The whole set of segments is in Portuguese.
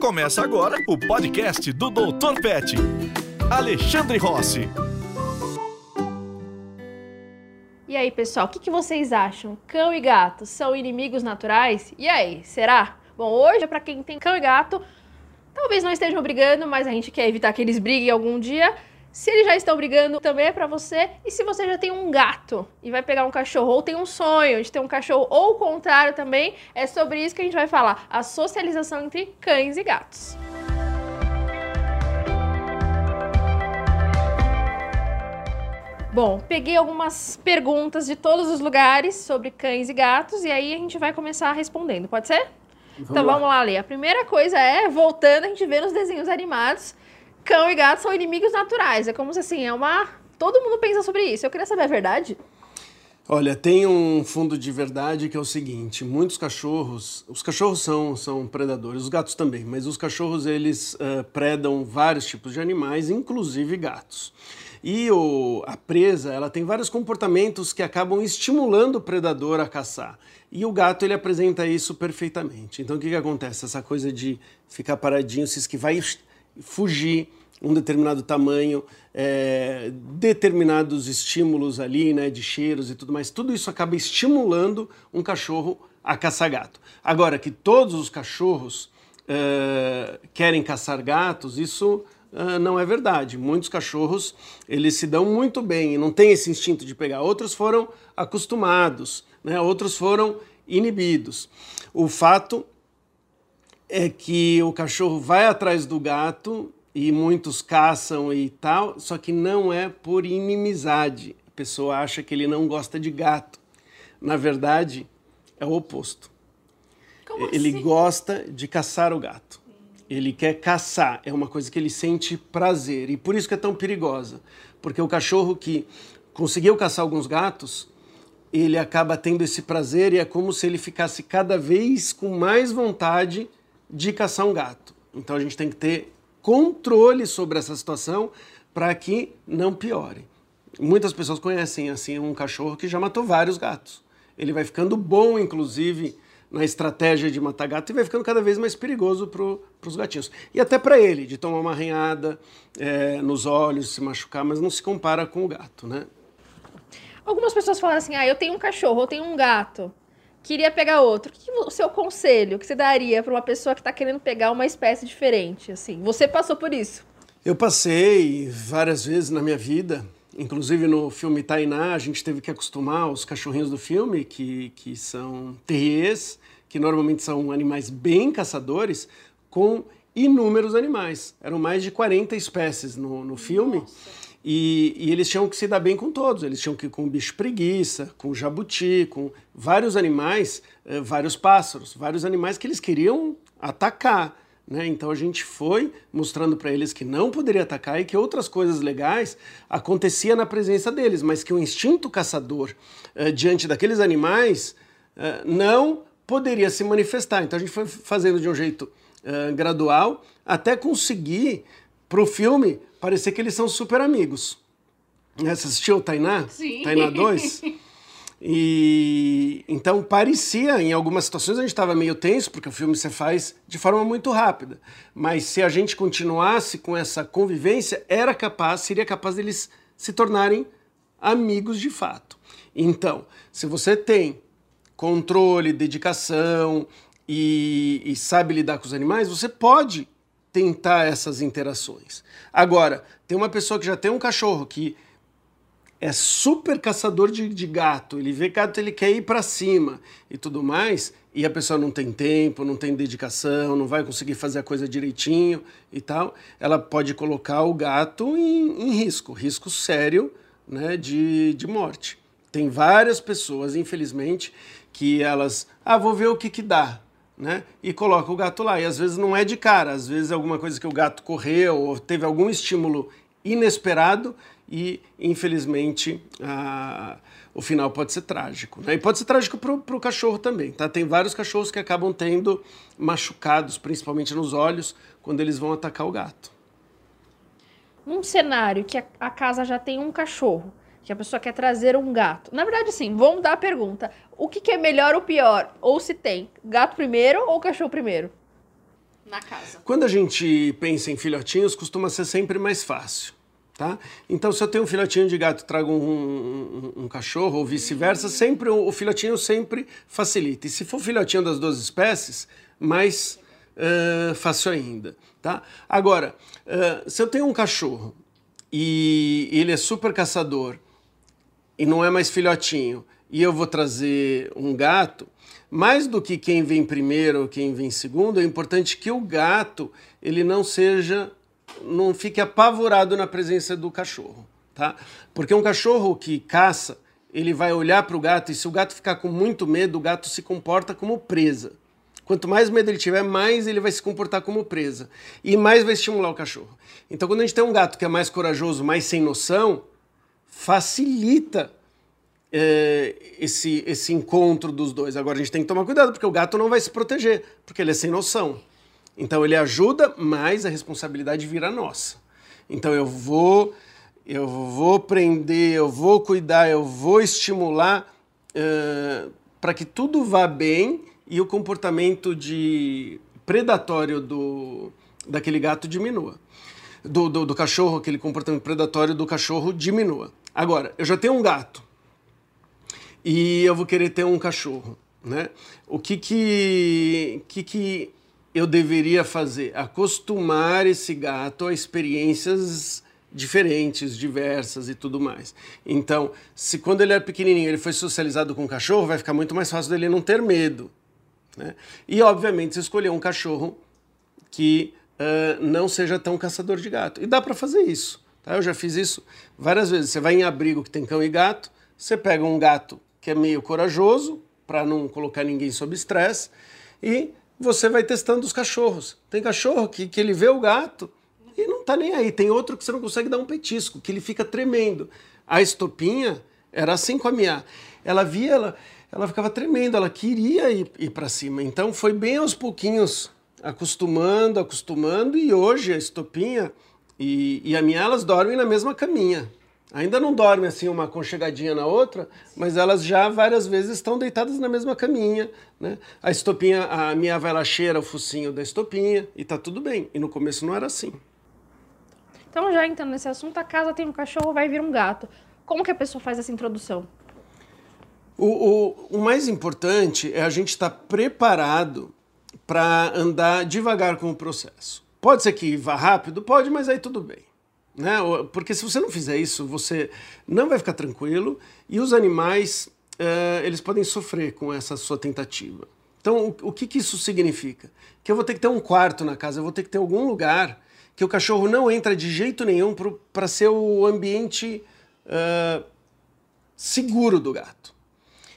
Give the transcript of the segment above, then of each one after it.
Começa agora o podcast do Dr. Pet. Alexandre Rossi. E aí, pessoal, o que, que vocês acham? Cão e gato são inimigos naturais? E aí, será? Bom, hoje, para quem tem cão e gato, talvez não estejam brigando, mas a gente quer evitar que eles briguem algum dia. Se eles já estão brigando, também é para você. E se você já tem um gato e vai pegar um cachorro, ou tem um sonho de ter um cachorro, ou o contrário também, é sobre isso que a gente vai falar: a socialização entre cães e gatos. Bom, peguei algumas perguntas de todos os lugares sobre cães e gatos e aí a gente vai começar respondendo, pode ser? Vamos então lá. vamos lá, Lê. A primeira coisa é, voltando, a gente vê nos desenhos animados, cão e gato são inimigos naturais. É como se assim, é uma. Todo mundo pensa sobre isso. Eu queria saber a verdade. Olha, tem um fundo de verdade que é o seguinte: muitos cachorros, os cachorros são, são predadores, os gatos também, mas os cachorros eles eh, predam vários tipos de animais, inclusive gatos. E o, a presa, ela tem vários comportamentos que acabam estimulando o predador a caçar. E o gato ele apresenta isso perfeitamente. Então o que, que acontece? Essa coisa de ficar paradinho, se esquivar e fugir um determinado tamanho, é, determinados estímulos ali, né, de cheiros e tudo mais, tudo isso acaba estimulando um cachorro a caçar gato. Agora, que todos os cachorros é, querem caçar gatos, isso é, não é verdade. Muitos cachorros, eles se dão muito bem e não têm esse instinto de pegar. Outros foram acostumados, né, outros foram inibidos. O fato é que o cachorro vai atrás do gato e muitos caçam e tal, só que não é por inimizade. A pessoa acha que ele não gosta de gato. Na verdade, é o oposto. Como ele assim? gosta de caçar o gato. Ele quer caçar, é uma coisa que ele sente prazer e por isso que é tão perigosa, porque o cachorro que conseguiu caçar alguns gatos, ele acaba tendo esse prazer e é como se ele ficasse cada vez com mais vontade de caçar um gato. Então a gente tem que ter controle sobre essa situação para que não piore. Muitas pessoas conhecem assim um cachorro que já matou vários gatos. Ele vai ficando bom, inclusive, na estratégia de matar gato e vai ficando cada vez mais perigoso para os gatinhos. E até para ele, de tomar uma arranhada é, nos olhos, se machucar, mas não se compara com o gato, né? Algumas pessoas falam assim: ah, eu tenho um cachorro, eu tenho um gato. Queria pegar outro. O que o seu conselho que você daria para uma pessoa que está querendo pegar uma espécie diferente? Assim, você passou por isso? Eu passei várias vezes na minha vida, inclusive no filme Tainá, a gente teve que acostumar os cachorrinhos do filme, que, que são terriers, que normalmente são animais bem caçadores, com inúmeros animais. Eram mais de 40 espécies no, no filme. E, e, eles tinham que se dar bem com todos. Eles tinham que ir com o bicho preguiça, com o jabuti, com vários animais, eh, vários pássaros, vários animais que eles queriam atacar. Né? Então a gente foi mostrando para eles que não poderia atacar e que outras coisas legais acontecia na presença deles, mas que o instinto caçador eh, diante daqueles animais eh, não poderia se manifestar. Então a gente foi fazendo de um jeito eh, gradual até conseguir para o filme parecer que eles são super amigos. Né? Você assistiu o Tainá? Sim. Tainá 2? E então parecia, em algumas situações a gente estava meio tenso, porque o filme você faz de forma muito rápida. Mas se a gente continuasse com essa convivência, era capaz, seria capaz deles se tornarem amigos de fato. Então, se você tem controle, dedicação e, e sabe lidar com os animais, você pode tentar essas interações. Agora, tem uma pessoa que já tem um cachorro que é super caçador de, de gato, ele vê gato, ele quer ir para cima e tudo mais, e a pessoa não tem tempo, não tem dedicação, não vai conseguir fazer a coisa direitinho e tal, ela pode colocar o gato em, em risco, risco sério né, de, de morte. Tem várias pessoas, infelizmente, que elas, ah, vou ver o que que dá, né? E coloca o gato lá. E às vezes não é de cara, às vezes é alguma coisa que o gato correu ou teve algum estímulo inesperado e, infelizmente, a, o final pode ser trágico. Né? E pode ser trágico para o cachorro também. Tá? Tem vários cachorros que acabam tendo machucados, principalmente nos olhos, quando eles vão atacar o gato. Num cenário que a casa já tem um cachorro, que a pessoa quer trazer um gato. Na verdade, sim, vamos dar a pergunta. O que, que é melhor ou pior? Ou se tem gato primeiro ou cachorro primeiro? Na casa. Quando a gente pensa em filhotinhos, costuma ser sempre mais fácil. Tá? Então, se eu tenho um filhotinho de gato e trago um, um, um cachorro, ou vice-versa, sempre o, o, filhotinho sempre facilita. E se for filhotinho das duas espécies, mais uh, fácil ainda. Tá? Agora, uh, se eu tenho um cachorro e ele é super caçador e não é mais filhotinho, e eu vou trazer um gato, mais do que quem vem primeiro ou quem vem segundo, é importante que o gato ele não seja, não fique apavorado na presença do cachorro, tá? Porque um cachorro que caça, ele vai olhar para o gato e se o gato ficar com muito medo, o gato se comporta como presa. Quanto mais medo ele tiver, mais ele vai se comportar como presa e mais vai estimular o cachorro. Então, quando a gente tem um gato que é mais corajoso, mais sem noção, facilita é, esse, esse encontro dos dois. Agora a gente tem que tomar cuidado, porque o gato não vai se proteger, porque ele é sem noção. Então ele ajuda, mas a responsabilidade vira nossa. Então eu vou, eu vou prender, eu vou cuidar, eu vou estimular uh, para que tudo vá bem e o comportamento de predatório do, daquele gato diminua. Do, do, do cachorro, aquele comportamento predatório do cachorro diminua. Agora, eu já tenho um gato e eu vou querer ter um cachorro, né? O que que, que, que eu deveria fazer? Acostumar esse gato a experiências diferentes, diversas e tudo mais. Então, se quando ele era pequenininho ele foi socializado com um cachorro, vai ficar muito mais fácil dele não ter medo. Né? E, obviamente, escolher um cachorro que uh, não seja tão caçador de gato. E dá para fazer isso. Tá? Eu já fiz isso várias vezes. Você vai em abrigo que tem cão e gato, você pega um gato que é meio corajoso, para não colocar ninguém sob estresse, e você vai testando os cachorros. Tem cachorro que, que ele vê o gato e não tá nem aí. Tem outro que você não consegue dar um petisco, que ele fica tremendo. A estopinha era assim com a minha. Ela via, ela, ela ficava tremendo, ela queria ir, ir para cima. Então foi bem aos pouquinhos, acostumando, acostumando, e hoje a estopinha e, e a minha, elas dormem na mesma caminha. Ainda não dorme assim uma conchegadinha na outra, mas elas já várias vezes estão deitadas na mesma caminha, né? A estopinha, a minha vai lá cheira o focinho da estopinha e tá tudo bem. E no começo não era assim. Então já entrando nesse assunto, a casa tem um cachorro, vai vir um gato. Como que a pessoa faz essa introdução? O, o, o mais importante é a gente estar tá preparado para andar devagar com o processo. Pode ser que vá rápido? Pode, mas aí tudo bem. Né? Porque se você não fizer isso, você não vai ficar tranquilo e os animais uh, eles podem sofrer com essa sua tentativa. Então, o, o que, que isso significa? Que eu vou ter que ter um quarto na casa, eu vou ter que ter algum lugar que o cachorro não entra de jeito nenhum para ser o ambiente uh, seguro do gato.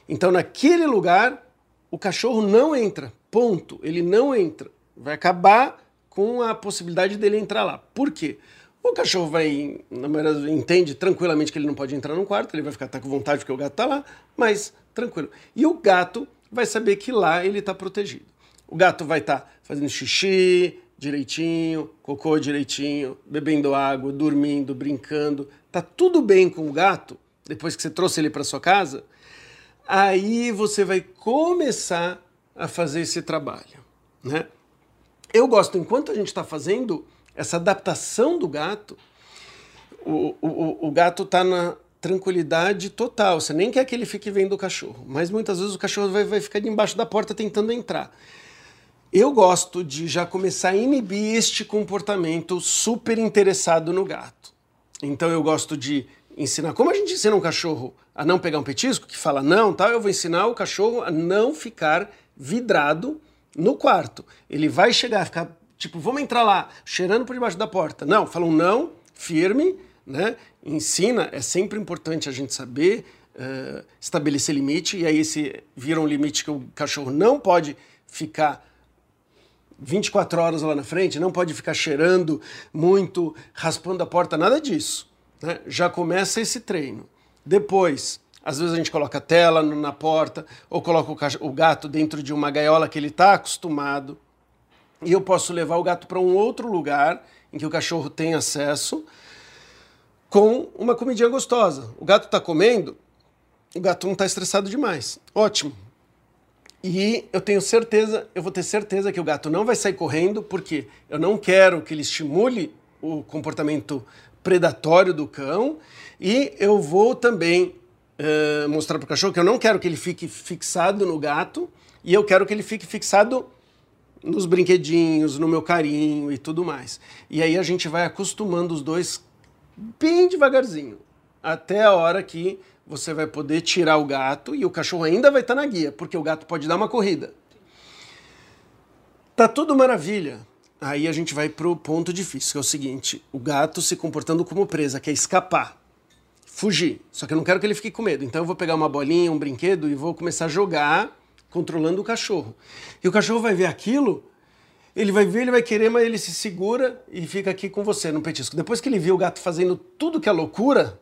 Então, naquele lugar, o cachorro não entra. Ponto. Ele não entra. Vai acabar com a possibilidade dele entrar lá. Por quê? O cachorro vai, na maioria, entende tranquilamente que ele não pode entrar no quarto, ele vai ficar tá com vontade porque o gato está lá, mas tranquilo. E o gato vai saber que lá ele está protegido. O gato vai estar tá fazendo xixi direitinho, cocô direitinho, bebendo água, dormindo, brincando. Tá tudo bem com o gato depois que você trouxe ele para sua casa. Aí você vai começar a fazer esse trabalho, né? Eu gosto enquanto a gente está fazendo essa adaptação do gato, o, o, o gato está na tranquilidade total. Você nem quer que ele fique vendo o cachorro, mas muitas vezes o cachorro vai, vai ficar debaixo da porta tentando entrar. Eu gosto de já começar a inibir este comportamento super interessado no gato. Então eu gosto de ensinar. Como a gente ensina um cachorro a não pegar um petisco, que fala não, tal, eu vou ensinar o cachorro a não ficar vidrado no quarto. Ele vai chegar ficar tipo, vamos entrar lá, cheirando por debaixo da porta. Não, falam não, firme, né? Ensina, é sempre importante a gente saber uh, estabelecer limite, e aí esse vira um limite que o cachorro não pode ficar 24 horas lá na frente, não pode ficar cheirando muito, raspando a porta, nada disso. Né? Já começa esse treino. Depois, às vezes a gente coloca tela na porta, ou coloca o gato dentro de uma gaiola que ele está acostumado e eu posso levar o gato para um outro lugar em que o cachorro tem acesso com uma comidinha gostosa. O gato está comendo, o gato não está estressado demais. Ótimo. E eu tenho certeza, eu vou ter certeza que o gato não vai sair correndo, porque eu não quero que ele estimule o comportamento predatório do cão. E eu vou também uh, mostrar para o cachorro que eu não quero que ele fique fixado no gato, e eu quero que ele fique fixado nos brinquedinhos, no meu carinho e tudo mais. E aí a gente vai acostumando os dois bem devagarzinho, até a hora que você vai poder tirar o gato e o cachorro ainda vai estar na guia, porque o gato pode dar uma corrida. Tá tudo maravilha. Aí a gente vai pro ponto difícil, que é o seguinte: o gato se comportando como presa, quer escapar, fugir. Só que eu não quero que ele fique com medo. Então eu vou pegar uma bolinha, um brinquedo e vou começar a jogar, controlando o cachorro. E o cachorro vai ver aquilo, ele vai ver, ele vai querer, mas ele se segura e fica aqui com você no petisco. Depois que ele viu o gato fazendo tudo que é loucura,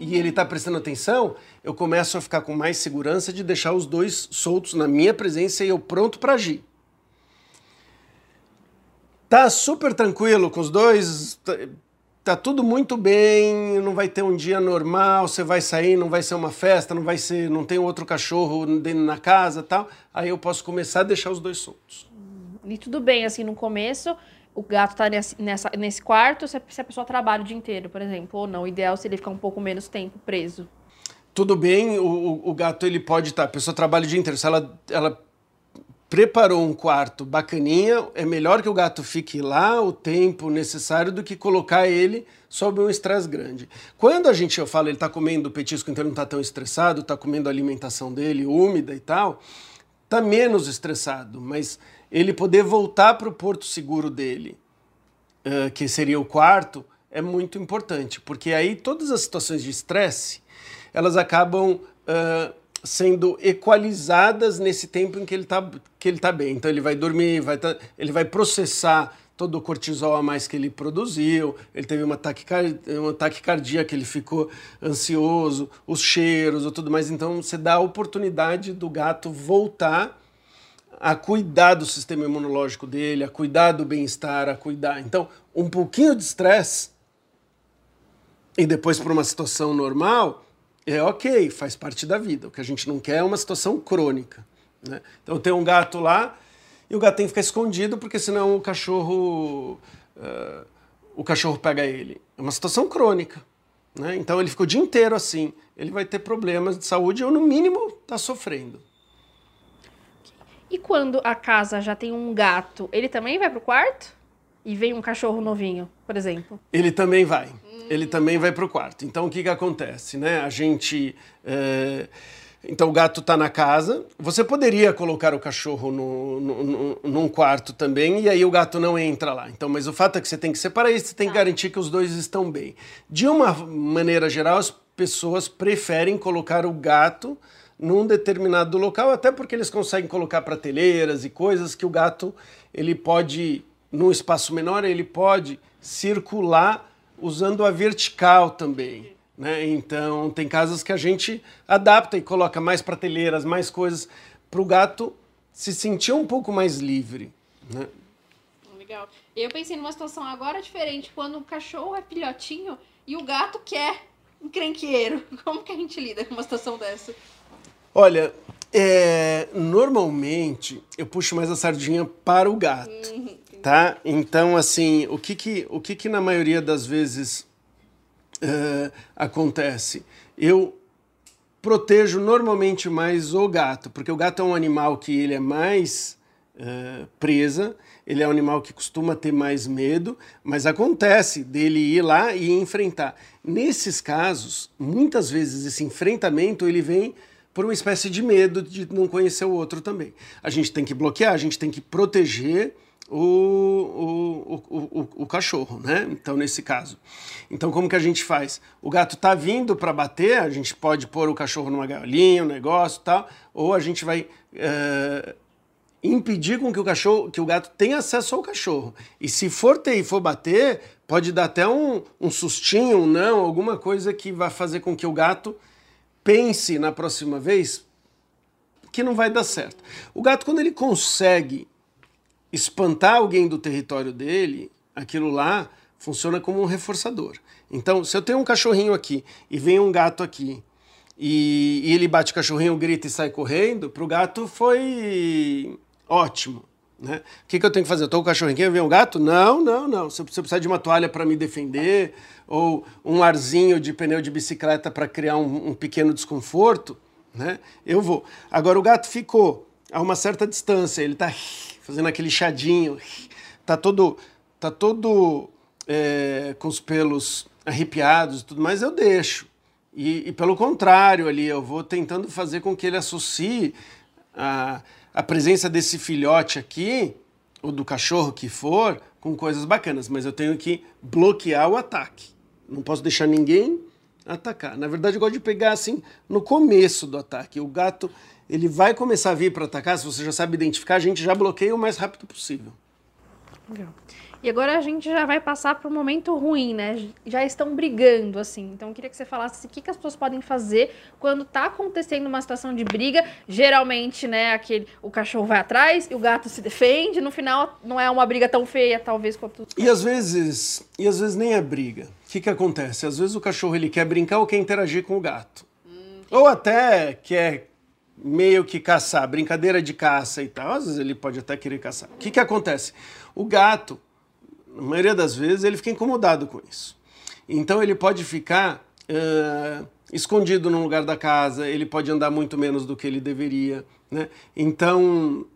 e ele está prestando atenção, eu começo a ficar com mais segurança de deixar os dois soltos na minha presença e eu pronto para agir. Tá super tranquilo com os dois, tá, tá, tudo muito bem, não vai ter um dia normal, você vai sair, não vai ser uma festa, não vai ser, não tem outro cachorro na casa, tal. Aí eu posso começar a deixar os dois soltos. E tudo bem assim no começo, o gato está nesse, nessa, nesse quarto se a, se a pessoa trabalha o dia inteiro, por exemplo, ou não. O ideal seria ficar um pouco menos tempo preso. Tudo bem, o, o gato ele pode estar, tá, a pessoa trabalha o dia inteiro. Se ela, ela preparou um quarto bacaninha, é melhor que o gato fique lá o tempo necessário do que colocar ele sob um estresse grande. Quando a gente, eu falo, ele está comendo petisco, então ele não está tão estressado, está comendo a alimentação dele úmida e tal, está menos estressado, mas ele poder voltar para o porto seguro dele, uh, que seria o quarto, é muito importante, porque aí todas as situações de estresse, elas acabam uh, sendo equalizadas nesse tempo em que ele está que ele tá bem. Então ele vai dormir, vai tá, ele vai processar todo o cortisol a mais que ele produziu, ele teve uma taquicardia, que ele ficou ansioso, os cheiros tudo mais. Então você dá a oportunidade do gato voltar a cuidar do sistema imunológico dele, a cuidar do bem-estar, a cuidar. Então, um pouquinho de estresse e depois para uma situação normal é ok, faz parte da vida. O que a gente não quer é uma situação crônica. Né? Então, tem um gato lá e o gato tem que ficar escondido porque senão o cachorro uh, o cachorro pega ele. É uma situação crônica. Né? Então, ele ficou o dia inteiro assim. Ele vai ter problemas de saúde ou, no mínimo, está sofrendo. E quando a casa já tem um gato, ele também vai pro quarto? E vem um cachorro novinho, por exemplo? Ele também vai. Ele também vai pro quarto. Então o que que acontece, né? A gente. É... Então o gato está na casa. Você poderia colocar o cachorro no, no, no, num quarto também e aí o gato não entra lá. Então, mas o fato é que você tem que separar isso, você tem que tá. garantir que os dois estão bem. De uma maneira geral, as pessoas preferem colocar o gato num determinado local, até porque eles conseguem colocar prateleiras e coisas que o gato ele pode, num espaço menor, ele pode circular usando a vertical também. Né? Então, tem casas que a gente adapta e coloca mais prateleiras, mais coisas, para o gato se sentir um pouco mais livre. Né? Legal. Eu pensei numa situação agora diferente, quando o cachorro é filhotinho e o gato quer um crenqueiro. Como que a gente lida com uma situação dessa? Olha, é, normalmente eu puxo mais a sardinha para o gato, uhum. Tá? Então, assim, o que que, o que, que na maioria das vezes uh, acontece? Eu protejo normalmente mais o gato, porque o gato é um animal que ele é mais uh, presa, ele é um animal que costuma ter mais medo, mas acontece dele ir lá e enfrentar. Nesses casos, muitas vezes esse enfrentamento ele vem por uma espécie de medo de não conhecer o outro também. A gente tem que bloquear, a gente tem que proteger o, o, o, o, cachorro, né? Então, nesse caso. Então, como que a gente faz? O gato tá vindo para bater, a gente pode pôr o cachorro numa galinha, um negócio tal, ou a gente vai uh, impedir com que o cachorro, que o gato tenha acesso ao cachorro. E se for ter e for bater, pode dar até um, um sustinho, um não, alguma coisa que vai fazer com que o gato pense na próxima vez que não vai dar certo. O gato, quando ele consegue espantar alguém do território dele, aquilo lá funciona como um reforçador. Então, se eu tenho um cachorrinho aqui e vem um gato aqui e, e ele bate o cachorrinho, grita e sai correndo, para o gato foi ótimo. Né? O que, que eu tenho que fazer? Eu estou com o cachorrinho aqui, vem um gato? Não, não, não. Se eu precisar de uma toalha para me defender, ou um arzinho de pneu de bicicleta para criar um, um, pequeno desconforto, né? eu vou. Agora o gato ficou a uma certa distância, ele está fazendo aquele chadinho, está todo, tá todo é, com os pelos arrepiados e tudo mais, eu deixo. E, e, pelo contrário, ali eu vou tentando fazer com que ele associe a, a presença desse filhote aqui, ou do cachorro que for, com coisas bacanas, mas eu tenho que bloquear o ataque. Não posso deixar ninguém atacar. Na verdade, eu gosto de pegar assim no começo do ataque. O gato, ele vai começar a vir para atacar, se você já sabe identificar, a gente já bloqueia o mais rápido possível. Legal. E agora a gente já vai passar para um momento ruim, né? Já estão brigando, assim. Então eu queria que você falasse o que, que as pessoas podem fazer quando está acontecendo uma situação de briga. Geralmente, né, aquele, o cachorro vai atrás e o gato se defende. No final, não é uma briga tão feia, talvez, quanto. E às vezes, e às vezes nem é briga. O que, que acontece? Às vezes o cachorro ele quer brincar ou quer interagir com o gato. Hum, ou até quer meio que caçar, brincadeira de caça e tal. Às vezes ele pode até querer caçar. O que, que acontece? O gato na maioria das vezes, ele fica incomodado com isso. Então ele pode ficar uh, escondido num lugar da casa, ele pode andar muito menos do que ele deveria. Né? Então,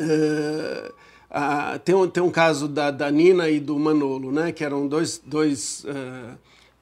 uh, uh, tem, um, tem um caso da, da Nina e do Manolo, né? que eram dois, dois,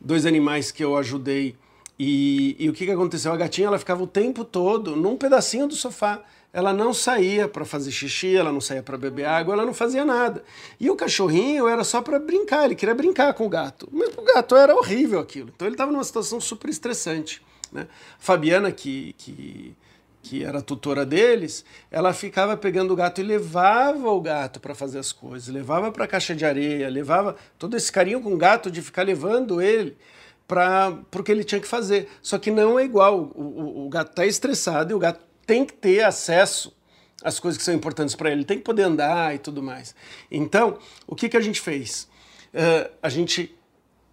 dois animais que eu ajudei. E, e o que, que aconteceu? A gatinha ela ficava o tempo todo num pedacinho do sofá ela não saía para fazer xixi, ela não saía para beber água, ela não fazia nada. E o cachorrinho era só para brincar, ele queria brincar com o gato. Mas o gato era horrível aquilo. Então ele estava numa situação super estressante. Né? Fabiana, que, que, que era tutora deles, ela ficava pegando o gato e levava o gato para fazer as coisas, levava para a caixa de areia, levava todo esse carinho com o gato de ficar levando ele para o que ele tinha que fazer. Só que não é igual. O, o, o gato está estressado e o gato tem que ter acesso às coisas que são importantes para ele, tem que poder andar e tudo mais. Então, o que, que a gente fez? Uh, a gente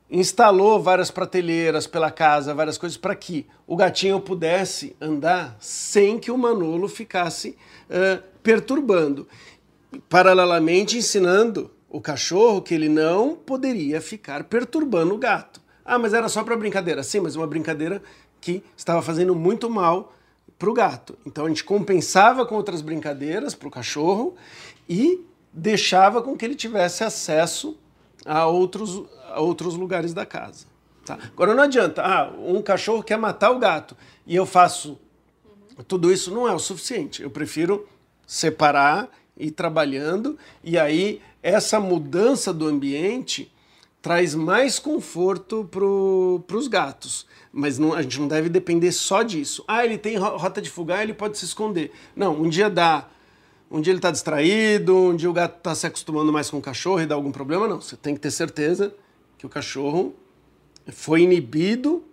instalou várias prateleiras pela casa, várias coisas para que o gatinho pudesse andar sem que o Manolo ficasse uh, perturbando. Paralelamente ensinando o cachorro que ele não poderia ficar perturbando o gato. Ah, mas era só para brincadeira. Sim, mas uma brincadeira que estava fazendo muito mal para o gato. Então a gente compensava com outras brincadeiras para o cachorro e deixava com que ele tivesse acesso a outros, a outros lugares da casa. Tá? Agora não adianta, ah, um cachorro quer matar o gato e eu faço tudo isso, não é o suficiente. Eu prefiro separar e ir trabalhando e aí essa mudança do ambiente traz mais conforto para os gatos. Mas não, a gente não deve depender só disso. Ah, ele tem rota de fuga, ele pode se esconder. Não, um dia dá. Um dia ele está distraído, um dia o gato está se acostumando mais com o cachorro e dá algum problema. Não, você tem que ter certeza que o cachorro foi inibido,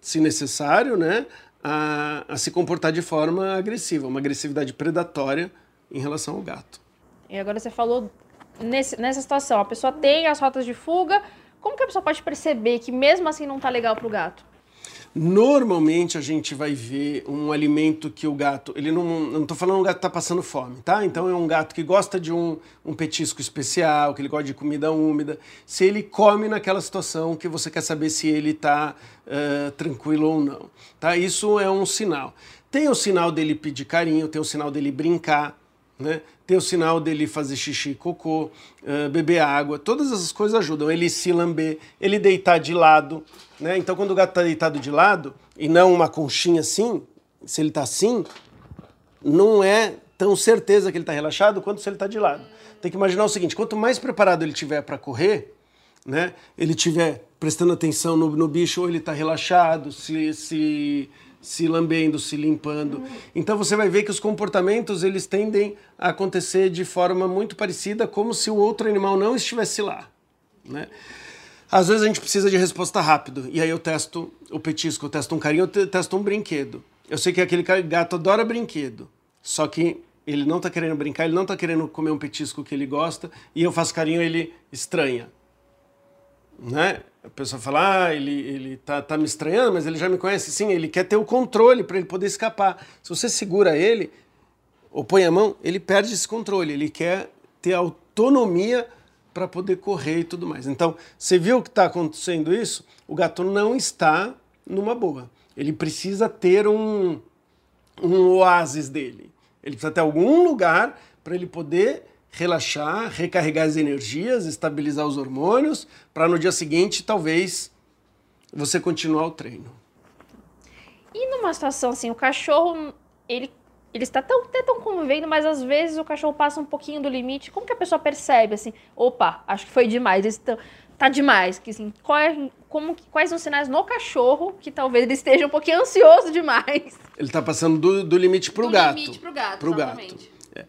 se necessário, né, a, a se comportar de forma agressiva, uma agressividade predatória em relação ao gato. E agora você falou nesse, nessa situação, a pessoa tem as rotas de fuga, como que a pessoa pode perceber que mesmo assim não está legal para o gato? Normalmente a gente vai ver um alimento que o gato, ele não, não estou falando um gato que está passando fome, tá? Então é um gato que gosta de um, um petisco especial, que ele gosta de comida úmida. Se ele come naquela situação que você quer saber se ele está uh, tranquilo ou não, tá? Isso é um sinal. Tem o sinal dele pedir carinho, tem o sinal dele brincar, né? Tem o sinal dele fazer xixi, cocô, uh, beber água, todas essas coisas ajudam. Ele se lamber, ele deitar de lado. Né? Então, quando o gato está deitado de lado, e não uma conchinha assim, se ele está assim, não é tão certeza que ele está relaxado quanto se ele está de lado. Tem que imaginar o seguinte: quanto mais preparado ele tiver para correr, né? ele tiver prestando atenção no, no bicho, ou ele está relaxado, se, se se lambendo, se limpando. Então você vai ver que os comportamentos eles tendem a acontecer de forma muito parecida, como se o outro animal não estivesse lá. Né? Às vezes a gente precisa de resposta rápido, e aí eu testo o petisco, eu testo um carinho, eu testo um brinquedo. Eu sei que aquele gato adora brinquedo, só que ele não está querendo brincar, ele não está querendo comer um petisco que ele gosta, e eu faço carinho, ele estranha. Né? A pessoa fala, ah, ele, ele tá, tá me estranhando, mas ele já me conhece. Sim, ele quer ter o controle para ele poder escapar. Se você segura ele, ou põe a mão, ele perde esse controle. Ele quer ter autonomia para poder correr e tudo mais. Então, você viu que está acontecendo isso? O gato não está numa boa. Ele precisa ter um, um oásis dele. Ele precisa ter algum lugar para ele poder relaxar, recarregar as energias, estabilizar os hormônios, para no dia seguinte, talvez, você continuar o treino. E numa situação assim, o cachorro, ele, ele está tão, até tão convivendo, mas às vezes o cachorro passa um pouquinho do limite. Como que a pessoa percebe assim, opa, acho que foi demais, está tá demais, que assim, qual é, como, quais são os sinais no cachorro que talvez ele esteja um pouquinho ansioso demais? Ele está passando do, do limite para o gato. limite gato, pro exatamente. gato. É.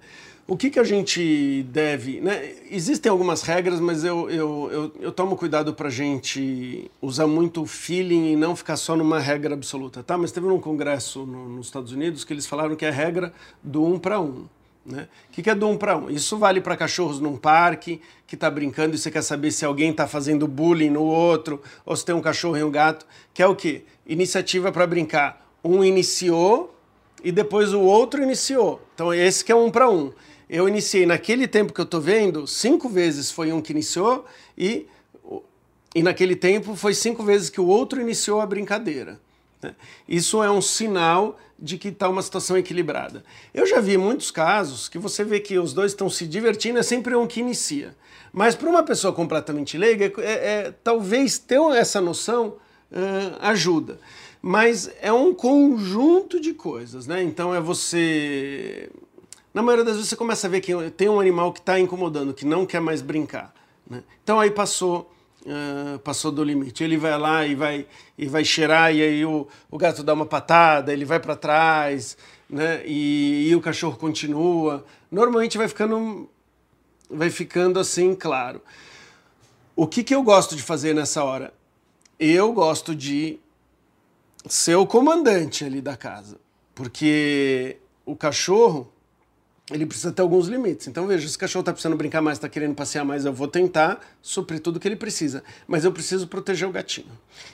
O que, que a gente deve. Né? Existem algumas regras, mas eu, eu, eu, eu tomo cuidado para a gente usar muito feeling e não ficar só numa regra absoluta. Tá? Mas teve um congresso no, nos Estados Unidos que eles falaram que é a regra do um para um. Né? O que, que é do um para um? Isso vale para cachorros num parque que está brincando e você quer saber se alguém está fazendo bullying no outro ou se tem um cachorro e um gato. Que é o quê? Iniciativa para brincar. Um iniciou e depois o outro iniciou. Então esse que é um para um eu iniciei naquele tempo que eu estou vendo, cinco vezes foi um que iniciou e, e naquele tempo foi cinco vezes que o outro iniciou a brincadeira. Né? Isso é um sinal de que está uma situação equilibrada. Eu já vi muitos casos que você vê que os dois estão se divertindo, é sempre um que inicia. Mas para uma pessoa completamente leiga, é, é, talvez ter essa noção uh, ajuda. Mas é um conjunto de coisas, né? Então é você na maioria das vezes você começa a ver que tem um animal que está incomodando, que não quer mais brincar. Né? Então aí passou, uh, passou do limite. Ele vai lá e vai, e vai cheirar, e aí o, o gato dá uma patada, ele vai para trás, né? E, e, o cachorro continua. Normalmente vai ficando, vai ficando assim, claro. O que, que eu gosto de fazer nessa hora? Eu gosto de ser o comandante ali da casa, porque o cachorro ele precisa ter alguns limites. Então, veja, se o cachorro está precisando brincar mais, está querendo passear mais, eu vou tentar suprir tudo que ele precisa. Mas eu preciso proteger o gatinho.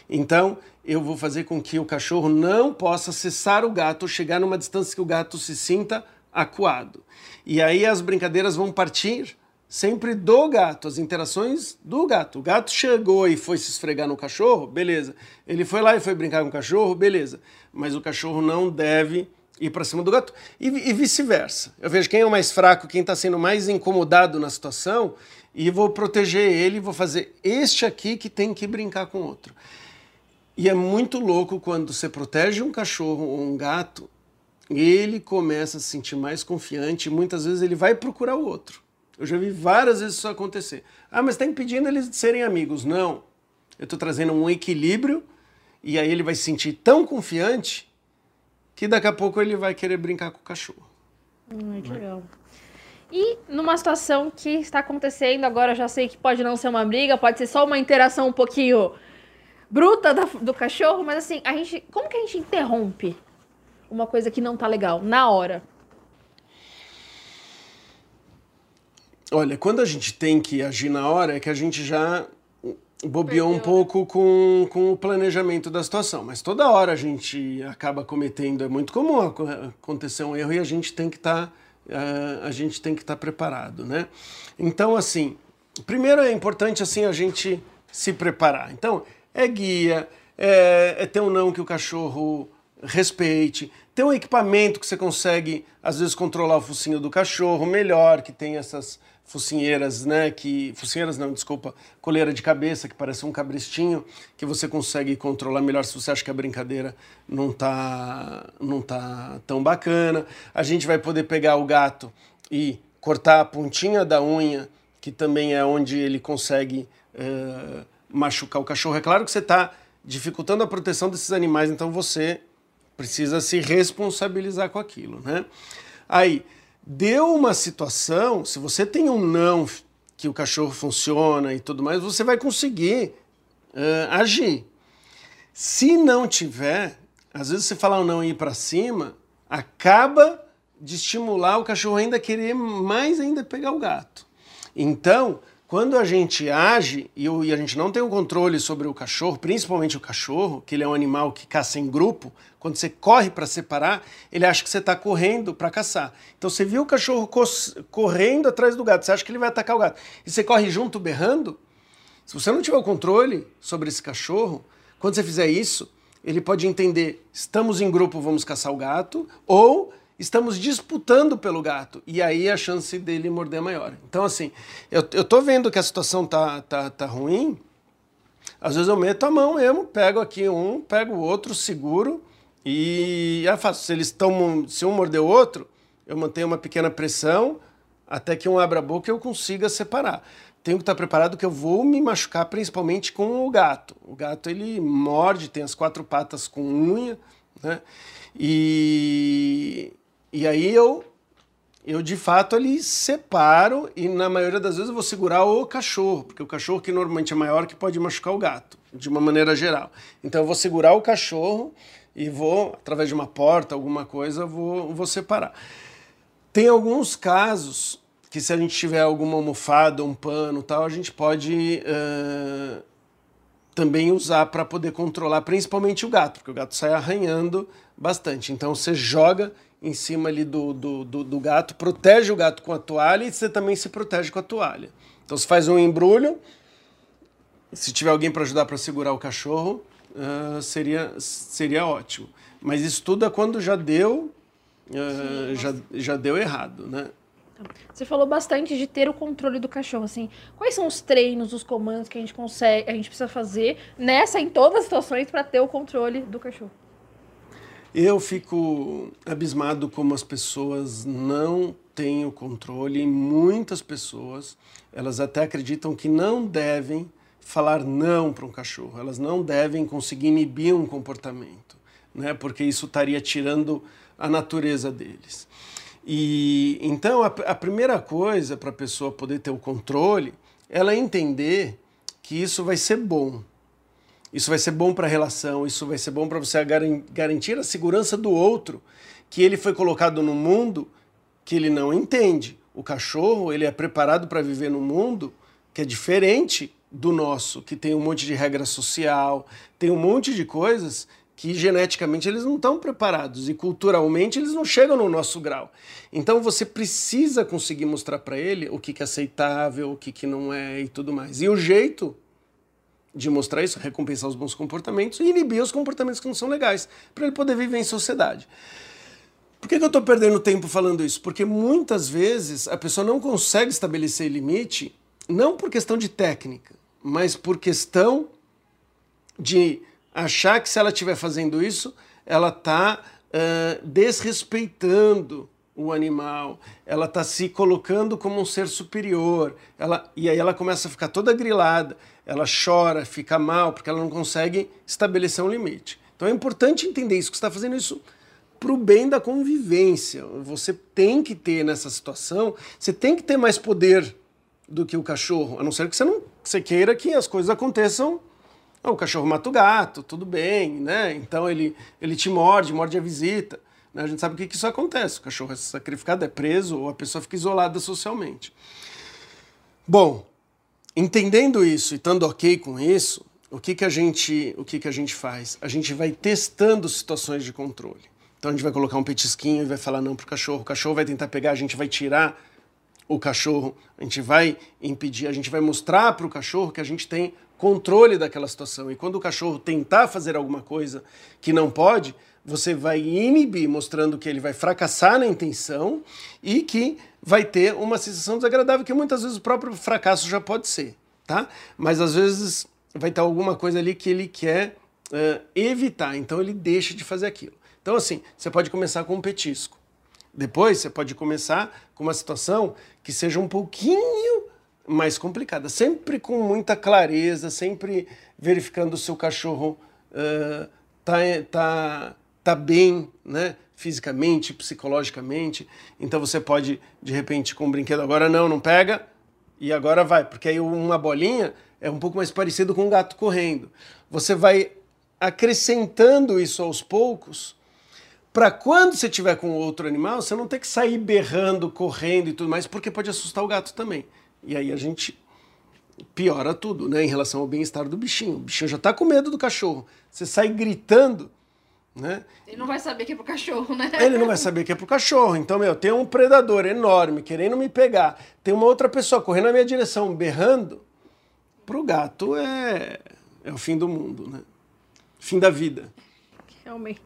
Então, eu vou fazer com que o cachorro não possa cessar o gato chegar numa distância que o gato se sinta acuado. E aí as brincadeiras vão partir sempre do gato, as interações do gato. O gato chegou e foi se esfregar no cachorro, beleza. Ele foi lá e foi brincar com o cachorro, beleza. Mas o cachorro não deve ir para cima do gato e, e vice-versa. Eu vejo quem é o mais fraco, quem está sendo mais incomodado na situação e vou proteger ele, vou fazer este aqui que tem que brincar com outro. E é muito louco quando você protege um cachorro ou um gato, ele começa a se sentir mais confiante e muitas vezes ele vai procurar o outro. Eu já vi várias vezes isso acontecer. Ah, mas está impedindo eles de serem amigos. Não. Eu estou trazendo um equilíbrio e aí ele vai se sentir tão confiante que daqui a pouco ele vai querer brincar com o cachorro. Hum, que legal. E numa situação que está acontecendo, agora eu já sei que pode não ser uma briga, pode ser só uma interação um pouquinho bruta da, do cachorro, mas assim, a gente, como que a gente interrompe uma coisa que não tá legal na hora? Olha, quando a gente tem que agir na hora, é que a gente já bobeou um pouco com, com o planejamento da situação, mas toda hora a gente acaba cometendo, é muito comum acontecer um erro e a gente tem que estar tá, a gente tem que estar tá preparado, né? Então, assim, primeiro é importante assim a gente se preparar. Então, é guia, é, é ter um não que o cachorro respeite, ter um equipamento que você consegue às vezes controlar o focinho do cachorro melhor, que tem essas focinheiras, né, que focinheiras não, desculpa, coleira de cabeça que parece um cabrestinho, que você consegue controlar melhor se você acha que a brincadeira não tá não tá tão bacana. A gente vai poder pegar o gato e cortar a pontinha da unha, que também é onde ele consegue uh, machucar o cachorro. É claro que você está dificultando a proteção desses animais, então você precisa se responsabilizar com aquilo, né? Aí, deu uma situação, se você tem um não que o cachorro funciona e tudo mais, você vai conseguir uh, agir. Se não tiver, às vezes você falar um não e ir para cima, acaba de estimular o cachorro ainda a querer mais ainda pegar o gato. Então, Quando a gente age e, o, e, a gente não tem o controle sobre o cachorro, principalmente o cachorro, que ele é um animal que caça em grupo, quando você corre para separar, ele acha que você está correndo para caçar. Então você viu o cachorro correndo atrás do gato, você acha que ele vai atacar o gato, e você corre junto berrando. Se você não tiver o controle sobre esse cachorro, quando você fizer isso, ele pode entender: estamos em grupo, vamos caçar o gato, ou estamos disputando pelo gato. E aí a chance dele morder é maior. Então, assim, eu, eu tô vendo que a situação tá, tá, tá ruim. Às vezes eu meto a mão mesmo, pego aqui um, pego o outro, seguro e é fácil. Se eles estão. Se um morder o outro, eu mantenho uma pequena pressão até que um abra a boca e eu consiga separar. Tenho que estar preparado que eu vou me machucar principalmente com o gato. O gato ele morde, tem as quatro patas com unha, né? E e aí eu, eu de fato ali separo e na maioria das vezes eu vou segurar o cachorro, porque o cachorro que normalmente é maior que pode machucar o gato, de uma maneira geral. Então eu vou segurar o cachorro e vou, através de uma porta, alguma coisa, vou, vou separar. Tem alguns casos que se a gente tiver alguma almofada, um pano tal, a gente pode uh, também usar para poder controlar principalmente o gato, porque o gato sai arranhando bastante. Então você joga em cima ali do, do, do, do, gato, protege o gato com a toalha e você também se protege com a toalha. Então você faz um embrulho, se tiver alguém para ajudar para segurar o cachorro, uh, seria, seria ótimo. Mas isso tudo é quando já deu, uh, Sim, já, já deu errado, né? Você falou bastante de ter o controle do cachorro, assim. Quais são os treinos, os comandos que a gente consegue, a gente precisa fazer nessa em todas as situações para ter o controle do cachorro? Eu fico abismado como as pessoas não têm o controle. E muitas pessoas, elas até acreditam que não devem falar não para um cachorro. Elas não devem conseguir inibir um comportamento, né? Porque isso estaria tirando a natureza deles. E então a, a primeira coisa para a pessoa poder ter o controle, ela entender que isso vai ser bom isso vai ser bom para a relação, isso vai ser bom para você garantir a segurança do outro, que ele foi colocado no mundo que ele não entende. O cachorro, ele é preparado para viver num mundo que é diferente do nosso, que tem um monte de regra social, tem um monte de coisas que geneticamente eles não estão preparados e culturalmente eles não chegam no nosso grau. Então você precisa conseguir mostrar para ele o que, que é aceitável, o que, que não é e tudo mais. E o jeito de mostrar isso, recompensar os bons comportamentos e inibir os comportamentos que não são legais, para ele poder viver em sociedade. Por que, que eu estou perdendo tempo falando isso? Porque muitas vezes a pessoa não consegue estabelecer limite, não por questão de técnica, mas por questão de achar que se ela estiver fazendo isso, ela está uh, desrespeitando o animal, ela está se colocando como um ser superior, ela, e aí ela começa a ficar toda grilada, ela chora, fica mal, porque ela não consegue estabelecer um limite. Então é importante entender isso, que você está fazendo isso para o bem da convivência. Você tem que ter nessa situação, você tem que ter mais poder do que o cachorro, a não ser que você não você queira que as coisas aconteçam. o cachorro mata o gato, tudo bem, né? Então ele, ele te morde, morde a visita. Né? A gente sabe o que, que isso acontece. O cachorro é sacrificado, é preso ou a pessoa fica isolada socialmente. Bom, entendendo isso e estando ok com isso, o que, que, a, gente, o que, que a gente faz? A gente vai testando situações de controle. Então a gente vai colocar um petisquinho e vai falar não para o cachorro. O cachorro vai tentar pegar, a gente vai tirar o cachorro, a gente vai impedir, a gente vai mostrar para o cachorro que a gente tem controle daquela situação. E quando o cachorro tentar fazer alguma coisa que não pode, você vai inibir, mostrando que ele vai fracassar na intenção e que vai ter uma sensação desagradável, que muitas vezes o próprio fracasso já pode ser, tá? Mas às vezes vai ter alguma coisa ali que ele quer uh, evitar, então ele deixa de fazer aquilo. Então, assim, você pode começar com um petisco. Depois, você pode começar com uma situação que seja um pouquinho mais complicada, sempre com muita clareza, sempre verificando se o cachorro uh, tá, tá está bem, né? Fisicamente, psicologicamente. Então você pode, de repente, com um brinquedo, agora não, não pega, e agora vai. Porque aí uma bolinha é um pouco mais parecido com um gato correndo. Você vai acrescentando isso aos poucos, para quando você tiver com outro animal, você não ter que sair berrando, correndo e tudo mais, porque pode assustar o gato também. E aí a gente piora tudo, né? Em relação ao bem-estar do bichinho. O bichinho já está com medo do cachorro. Você sai gritando, né? Ele não vai saber que é pro cachorro, né? Ele não vai saber que é pro cachorro. Então, meu, tem um predador enorme querendo me pegar. Tem uma outra pessoa correndo na minha direção, berrando. Pro gato é, é o fim do mundo, né? Fim da vida. Realmente.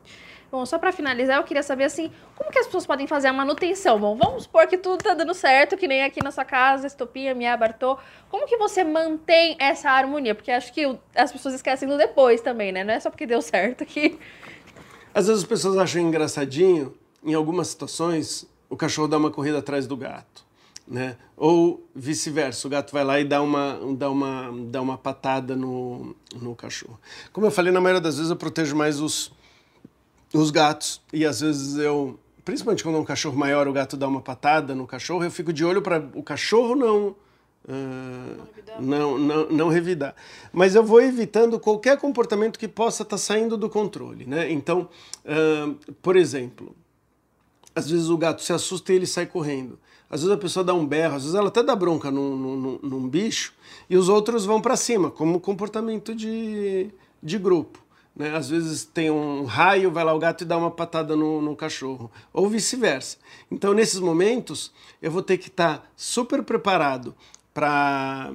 Bom, só para finalizar, eu queria saber assim, como que as pessoas podem fazer a manutenção? Bom, vamos supor que tudo tá dando certo, que nem aqui na sua casa, Estopinha, Mia, Bartô. Como que você mantém essa harmonia? Porque acho que as pessoas esquecem do depois também, né? Não é só porque deu certo que... Às vezes as pessoas acham engraçadinho, em algumas situações, o cachorro dá uma corrida atrás do gato. Né? Ou vice-versa, o gato vai lá e dá uma, dá uma, dá uma patada no, no cachorro. Como eu falei, na maioria das vezes eu protejo mais os, os gatos. E às vezes eu, principalmente quando é um cachorro maior, o gato dá uma patada no cachorro, eu fico de olho para o cachorro não, uh, não, não, não revidar. Mas eu vou evitando qualquer comportamento que possa estar tá saindo do controle. Né? Então, uh, por exemplo, às vezes o gato se assusta e ele sai correndo. Às vezes a pessoa dá um berro, às vezes ela até dá bronca num, num, num bicho e os outros vão para cima, como comportamento de, de grupo. Né? Às vezes tem um raio, vai lá o gato e dá uma patada no, no cachorro, ou vice-versa. Então, nesses momentos, eu vou ter que estar tá super preparado para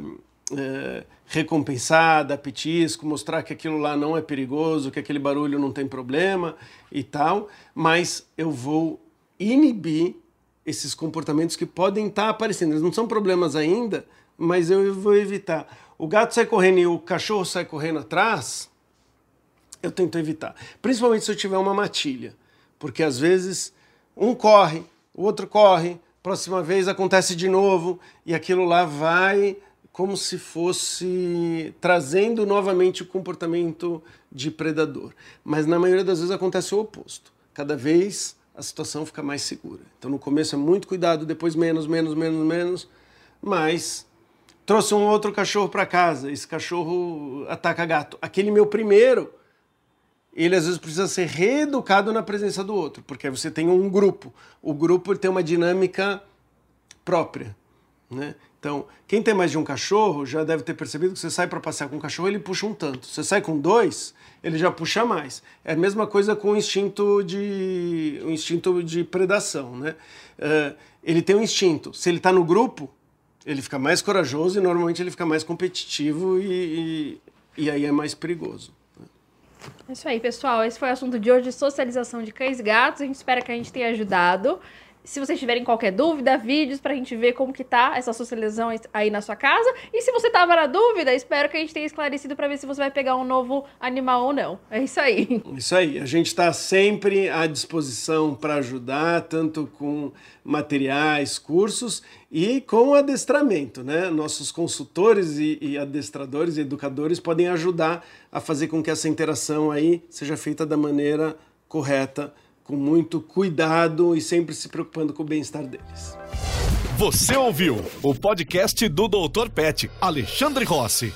é, recompensar, dar petisco, mostrar que aquilo lá não é perigoso, que aquele barulho não tem problema e tal, mas eu vou inibir esses comportamentos que podem estar tá aparecendo. Eles não são problemas ainda, mas eu vou evitar. O gato sai correndo e o cachorro sai correndo atrás, eu tento evitar. Principalmente se eu tiver uma matilha. Porque às vezes um corre, o outro corre, próxima vez acontece de novo e aquilo lá vai como se fosse trazendo novamente o comportamento de predador. Mas na maioria das vezes acontece o oposto. Cada vez a situação fica mais segura. Então no começo é muito cuidado, depois menos, menos, menos, menos, mas trouxe um outro cachorro para casa, esse cachorro ataca gato. Aquele meu primeiro ele às vezes precisa ser reeducado na presença do outro, porque você tem um grupo. O grupo tem uma dinâmica própria. Né? Então, quem tem mais de um cachorro já deve ter percebido que você sai para passear com um cachorro, ele puxa um tanto. Você sai com dois, ele já puxa mais. É a mesma coisa com o instinto de, o instinto de predação. Né? Uh, ele tem um instinto. Se ele está no grupo, ele fica mais corajoso e normalmente ele fica mais competitivo e, e, e aí é mais perigoso. É isso aí, pessoal. Esse foi o assunto de hoje, socialização de cães e gatos. A gente espera que a gente tenha ajudado. Se vocês tiverem qualquer dúvida, vídeos pra gente ver como que tá essa socialização aí na sua casa. E se você tava na dúvida, espero que a gente tenha esclarecido para ver se você vai pegar um novo animal ou não. É isso aí. Isso aí. A gente está sempre à disposição para ajudar, tanto com materiais, cursos e com adestramento, né? Nossos consultores e, e adestradores e educadores podem ajudar a fazer com que essa interação aí seja feita da maneira correta com muito cuidado e sempre se preocupando com o bem-estar deles. Você ouviu o podcast do Dr. Pet, Alexandre Rossi.